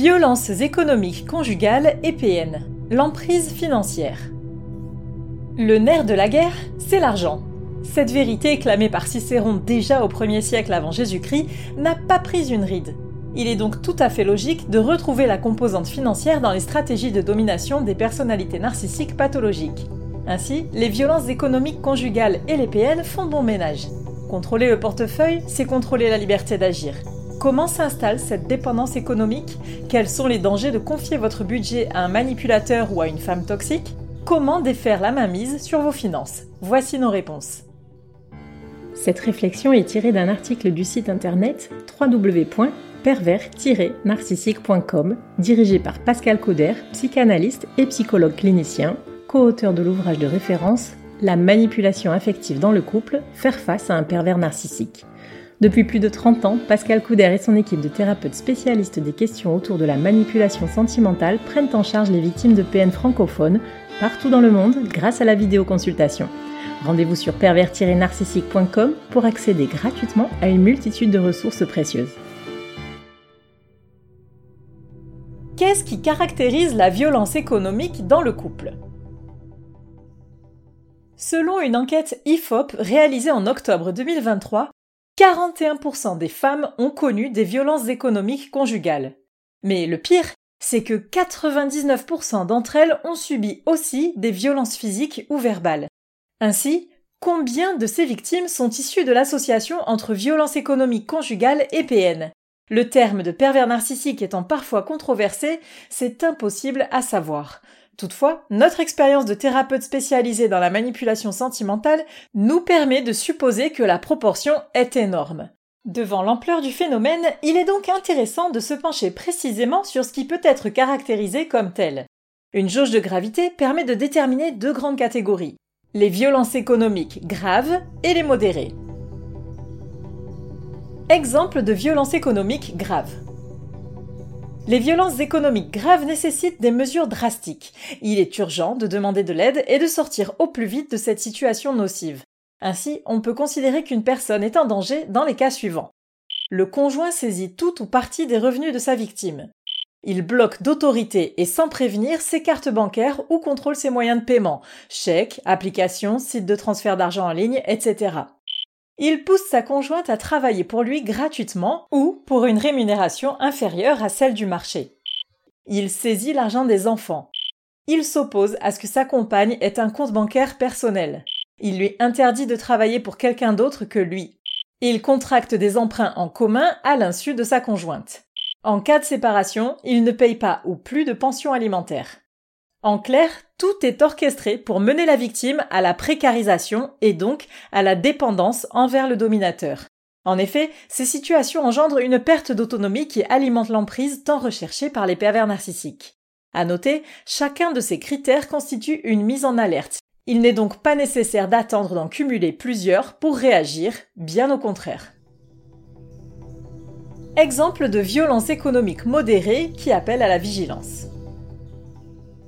Violences économiques conjugales et PN. L'emprise financière. Le nerf de la guerre, c'est l'argent. Cette vérité, clamée par Cicéron déjà au 1er siècle avant Jésus-Christ, n'a pas pris une ride. Il est donc tout à fait logique de retrouver la composante financière dans les stratégies de domination des personnalités narcissiques pathologiques. Ainsi, les violences économiques conjugales et les PN font bon ménage. Contrôler le portefeuille, c'est contrôler la liberté d'agir. Comment s'installe cette dépendance économique Quels sont les dangers de confier votre budget à un manipulateur ou à une femme toxique Comment défaire la mainmise sur vos finances Voici nos réponses. Cette réflexion est tirée d'un article du site internet www.pervers-narcissique.com dirigé par Pascal Cauder, psychanalyste et psychologue clinicien, co-auteur de l'ouvrage de référence La manipulation affective dans le couple, faire face à un pervers narcissique. Depuis plus de 30 ans, Pascal Couder et son équipe de thérapeutes spécialistes des questions autour de la manipulation sentimentale prennent en charge les victimes de PN francophones partout dans le monde grâce à la vidéoconsultation. Rendez-vous sur pervers-narcissique.com pour accéder gratuitement à une multitude de ressources précieuses. Qu'est-ce qui caractérise la violence économique dans le couple? Selon une enquête IFOP réalisée en octobre 2023, 41% des femmes ont connu des violences économiques conjugales. Mais le pire, c'est que 99% d'entre elles ont subi aussi des violences physiques ou verbales. Ainsi, combien de ces victimes sont issues de l'association entre violence économique conjugale et PN Le terme de pervers narcissique étant parfois controversé, c'est impossible à savoir. Toutefois, notre expérience de thérapeute spécialisée dans la manipulation sentimentale nous permet de supposer que la proportion est énorme. Devant l'ampleur du phénomène, il est donc intéressant de se pencher précisément sur ce qui peut être caractérisé comme tel. Une jauge de gravité permet de déterminer deux grandes catégories les violences économiques graves et les modérées. Exemple de violence économique grave. Les violences économiques graves nécessitent des mesures drastiques. Il est urgent de demander de l'aide et de sortir au plus vite de cette situation nocive. Ainsi, on peut considérer qu'une personne est en danger dans les cas suivants. Le conjoint saisit tout ou partie des revenus de sa victime. Il bloque d'autorité et sans prévenir ses cartes bancaires ou contrôle ses moyens de paiement, chèques, applications, sites de transfert d'argent en ligne, etc. Il pousse sa conjointe à travailler pour lui gratuitement ou pour une rémunération inférieure à celle du marché. Il saisit l'argent des enfants. Il s'oppose à ce que sa compagne ait un compte bancaire personnel. Il lui interdit de travailler pour quelqu'un d'autre que lui. Il contracte des emprunts en commun à l'insu de sa conjointe. En cas de séparation, il ne paye pas ou plus de pension alimentaire. En clair, tout est orchestré pour mener la victime à la précarisation et donc à la dépendance envers le dominateur. En effet, ces situations engendrent une perte d'autonomie qui alimente l'emprise tant recherchée par les pervers narcissiques. À noter, chacun de ces critères constitue une mise en alerte. Il n'est donc pas nécessaire d'attendre d'en cumuler plusieurs pour réagir, bien au contraire. Exemple de violence économique modérée qui appelle à la vigilance.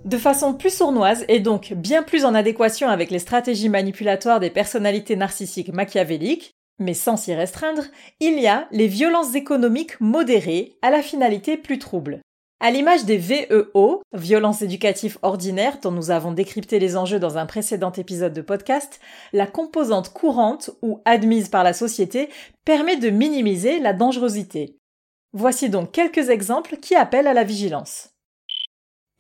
De façon plus sournoise et donc bien plus en adéquation avec les stratégies manipulatoires des personnalités narcissiques machiavéliques, mais sans s'y restreindre, il y a les violences économiques modérées à la finalité plus trouble. À l'image des VEO, violences éducatives ordinaires dont nous avons décrypté les enjeux dans un précédent épisode de podcast, la composante courante ou admise par la société permet de minimiser la dangerosité. Voici donc quelques exemples qui appellent à la vigilance.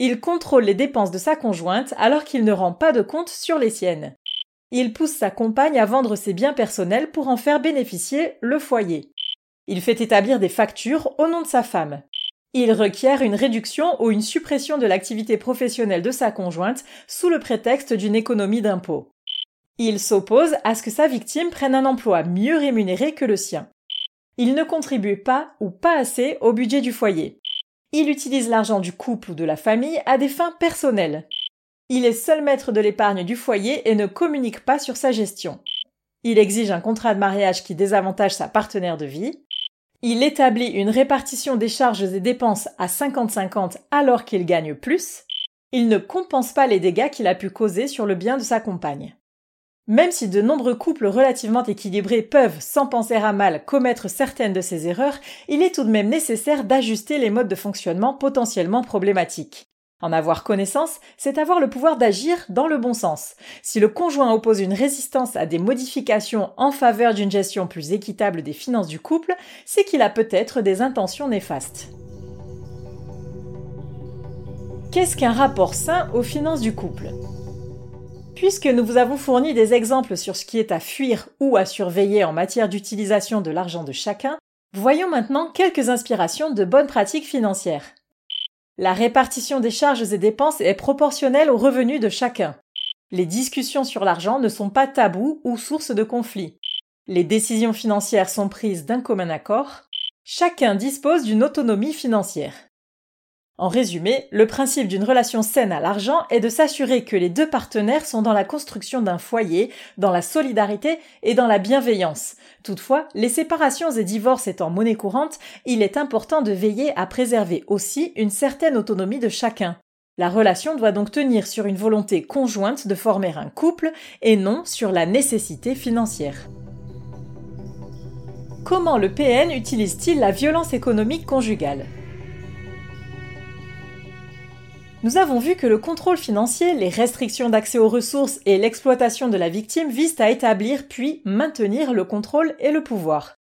Il contrôle les dépenses de sa conjointe alors qu'il ne rend pas de compte sur les siennes. Il pousse sa compagne à vendre ses biens personnels pour en faire bénéficier le foyer. Il fait établir des factures au nom de sa femme. Il requiert une réduction ou une suppression de l'activité professionnelle de sa conjointe sous le prétexte d'une économie d'impôts. Il s'oppose à ce que sa victime prenne un emploi mieux rémunéré que le sien. Il ne contribue pas ou pas assez au budget du foyer. Il utilise l'argent du couple ou de la famille à des fins personnelles. Il est seul maître de l'épargne du foyer et ne communique pas sur sa gestion. Il exige un contrat de mariage qui désavantage sa partenaire de vie. Il établit une répartition des charges et dépenses à 50-50 alors qu'il gagne plus. Il ne compense pas les dégâts qu'il a pu causer sur le bien de sa compagne. Même si de nombreux couples relativement équilibrés peuvent, sans penser à mal, commettre certaines de ces erreurs, il est tout de même nécessaire d'ajuster les modes de fonctionnement potentiellement problématiques. En avoir connaissance, c'est avoir le pouvoir d'agir dans le bon sens. Si le conjoint oppose une résistance à des modifications en faveur d'une gestion plus équitable des finances du couple, c'est qu'il a peut-être des intentions néfastes. Qu'est-ce qu'un rapport sain aux finances du couple? Puisque nous vous avons fourni des exemples sur ce qui est à fuir ou à surveiller en matière d'utilisation de l'argent de chacun, voyons maintenant quelques inspirations de bonnes pratiques financières. La répartition des charges et dépenses est proportionnelle aux revenus de chacun. Les discussions sur l'argent ne sont pas tabous ou source de conflits. Les décisions financières sont prises d'un commun accord. Chacun dispose d'une autonomie financière. En résumé, le principe d'une relation saine à l'argent est de s'assurer que les deux partenaires sont dans la construction d'un foyer, dans la solidarité et dans la bienveillance. Toutefois, les séparations et divorces étant monnaie courante, il est important de veiller à préserver aussi une certaine autonomie de chacun. La relation doit donc tenir sur une volonté conjointe de former un couple et non sur la nécessité financière. Comment le PN utilise-t-il la violence économique conjugale? Nous avons vu que le contrôle financier, les restrictions d'accès aux ressources et l'exploitation de la victime visent à établir puis maintenir le contrôle et le pouvoir.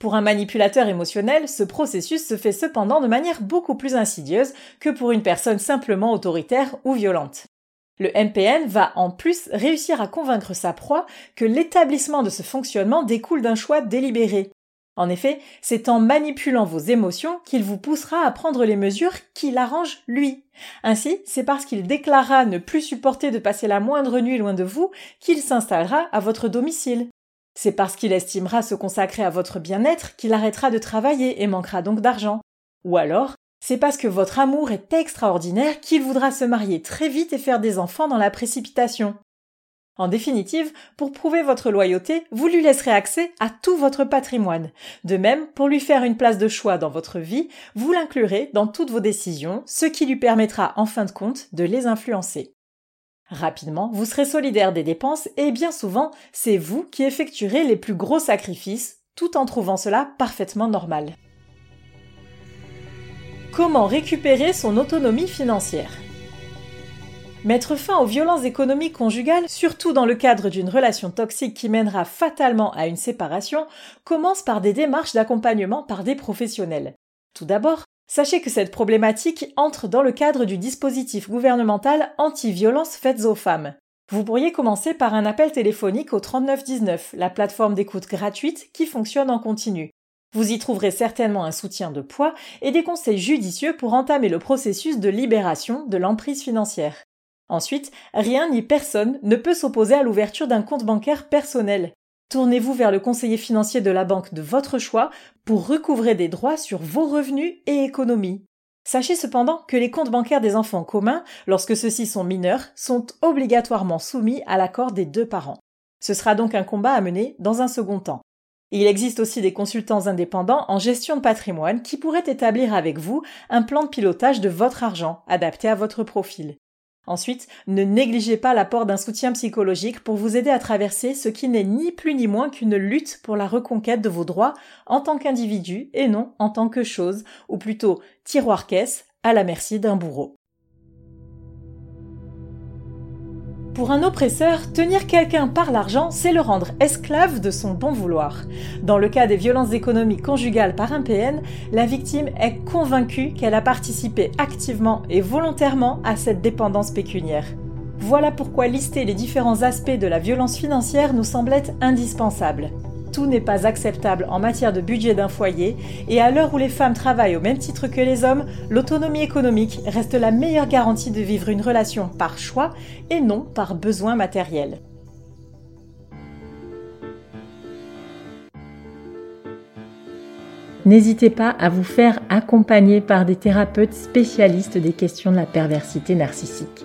Pour un manipulateur émotionnel, ce processus se fait cependant de manière beaucoup plus insidieuse que pour une personne simplement autoritaire ou violente. Le MPN va en plus réussir à convaincre sa proie que l'établissement de ce fonctionnement découle d'un choix délibéré, en effet, c'est en manipulant vos émotions qu'il vous poussera à prendre les mesures qui l'arrangent lui. Ainsi, c'est parce qu'il déclarera ne plus supporter de passer la moindre nuit loin de vous qu'il s'installera à votre domicile. C'est parce qu'il estimera se consacrer à votre bien-être qu'il arrêtera de travailler et manquera donc d'argent. Ou alors, c'est parce que votre amour est extraordinaire qu'il voudra se marier très vite et faire des enfants dans la précipitation. En définitive, pour prouver votre loyauté, vous lui laisserez accès à tout votre patrimoine. De même, pour lui faire une place de choix dans votre vie, vous l'inclurez dans toutes vos décisions, ce qui lui permettra en fin de compte de les influencer. Rapidement, vous serez solidaire des dépenses et bien souvent, c'est vous qui effectuerez les plus gros sacrifices, tout en trouvant cela parfaitement normal. Comment récupérer son autonomie financière? Mettre fin aux violences économiques conjugales, surtout dans le cadre d'une relation toxique qui mènera fatalement à une séparation, commence par des démarches d'accompagnement par des professionnels. Tout d'abord, sachez que cette problématique entre dans le cadre du dispositif gouvernemental anti-violence faites aux femmes. Vous pourriez commencer par un appel téléphonique au 3919, la plateforme d'écoute gratuite qui fonctionne en continu. Vous y trouverez certainement un soutien de poids et des conseils judicieux pour entamer le processus de libération de l'emprise financière. Ensuite, rien ni personne ne peut s'opposer à l'ouverture d'un compte bancaire personnel. Tournez-vous vers le conseiller financier de la banque de votre choix pour recouvrer des droits sur vos revenus et économies. Sachez cependant que les comptes bancaires des enfants communs, lorsque ceux-ci sont mineurs, sont obligatoirement soumis à l'accord des deux parents. Ce sera donc un combat à mener dans un second temps. Il existe aussi des consultants indépendants en gestion de patrimoine qui pourraient établir avec vous un plan de pilotage de votre argent adapté à votre profil. Ensuite, ne négligez pas l'apport d'un soutien psychologique pour vous aider à traverser ce qui n'est ni plus ni moins qu'une lutte pour la reconquête de vos droits en tant qu'individu et non en tant que chose, ou plutôt tiroir-caisse à la merci d'un bourreau. Pour un oppresseur, tenir quelqu'un par l'argent, c'est le rendre esclave de son bon vouloir. Dans le cas des violences économiques conjugales par un PN, la victime est convaincue qu'elle a participé activement et volontairement à cette dépendance pécuniaire. Voilà pourquoi lister les différents aspects de la violence financière nous semble être indispensable tout n'est pas acceptable en matière de budget d'un foyer, et à l'heure où les femmes travaillent au même titre que les hommes, l'autonomie économique reste la meilleure garantie de vivre une relation par choix et non par besoin matériel. N'hésitez pas à vous faire accompagner par des thérapeutes spécialistes des questions de la perversité narcissique.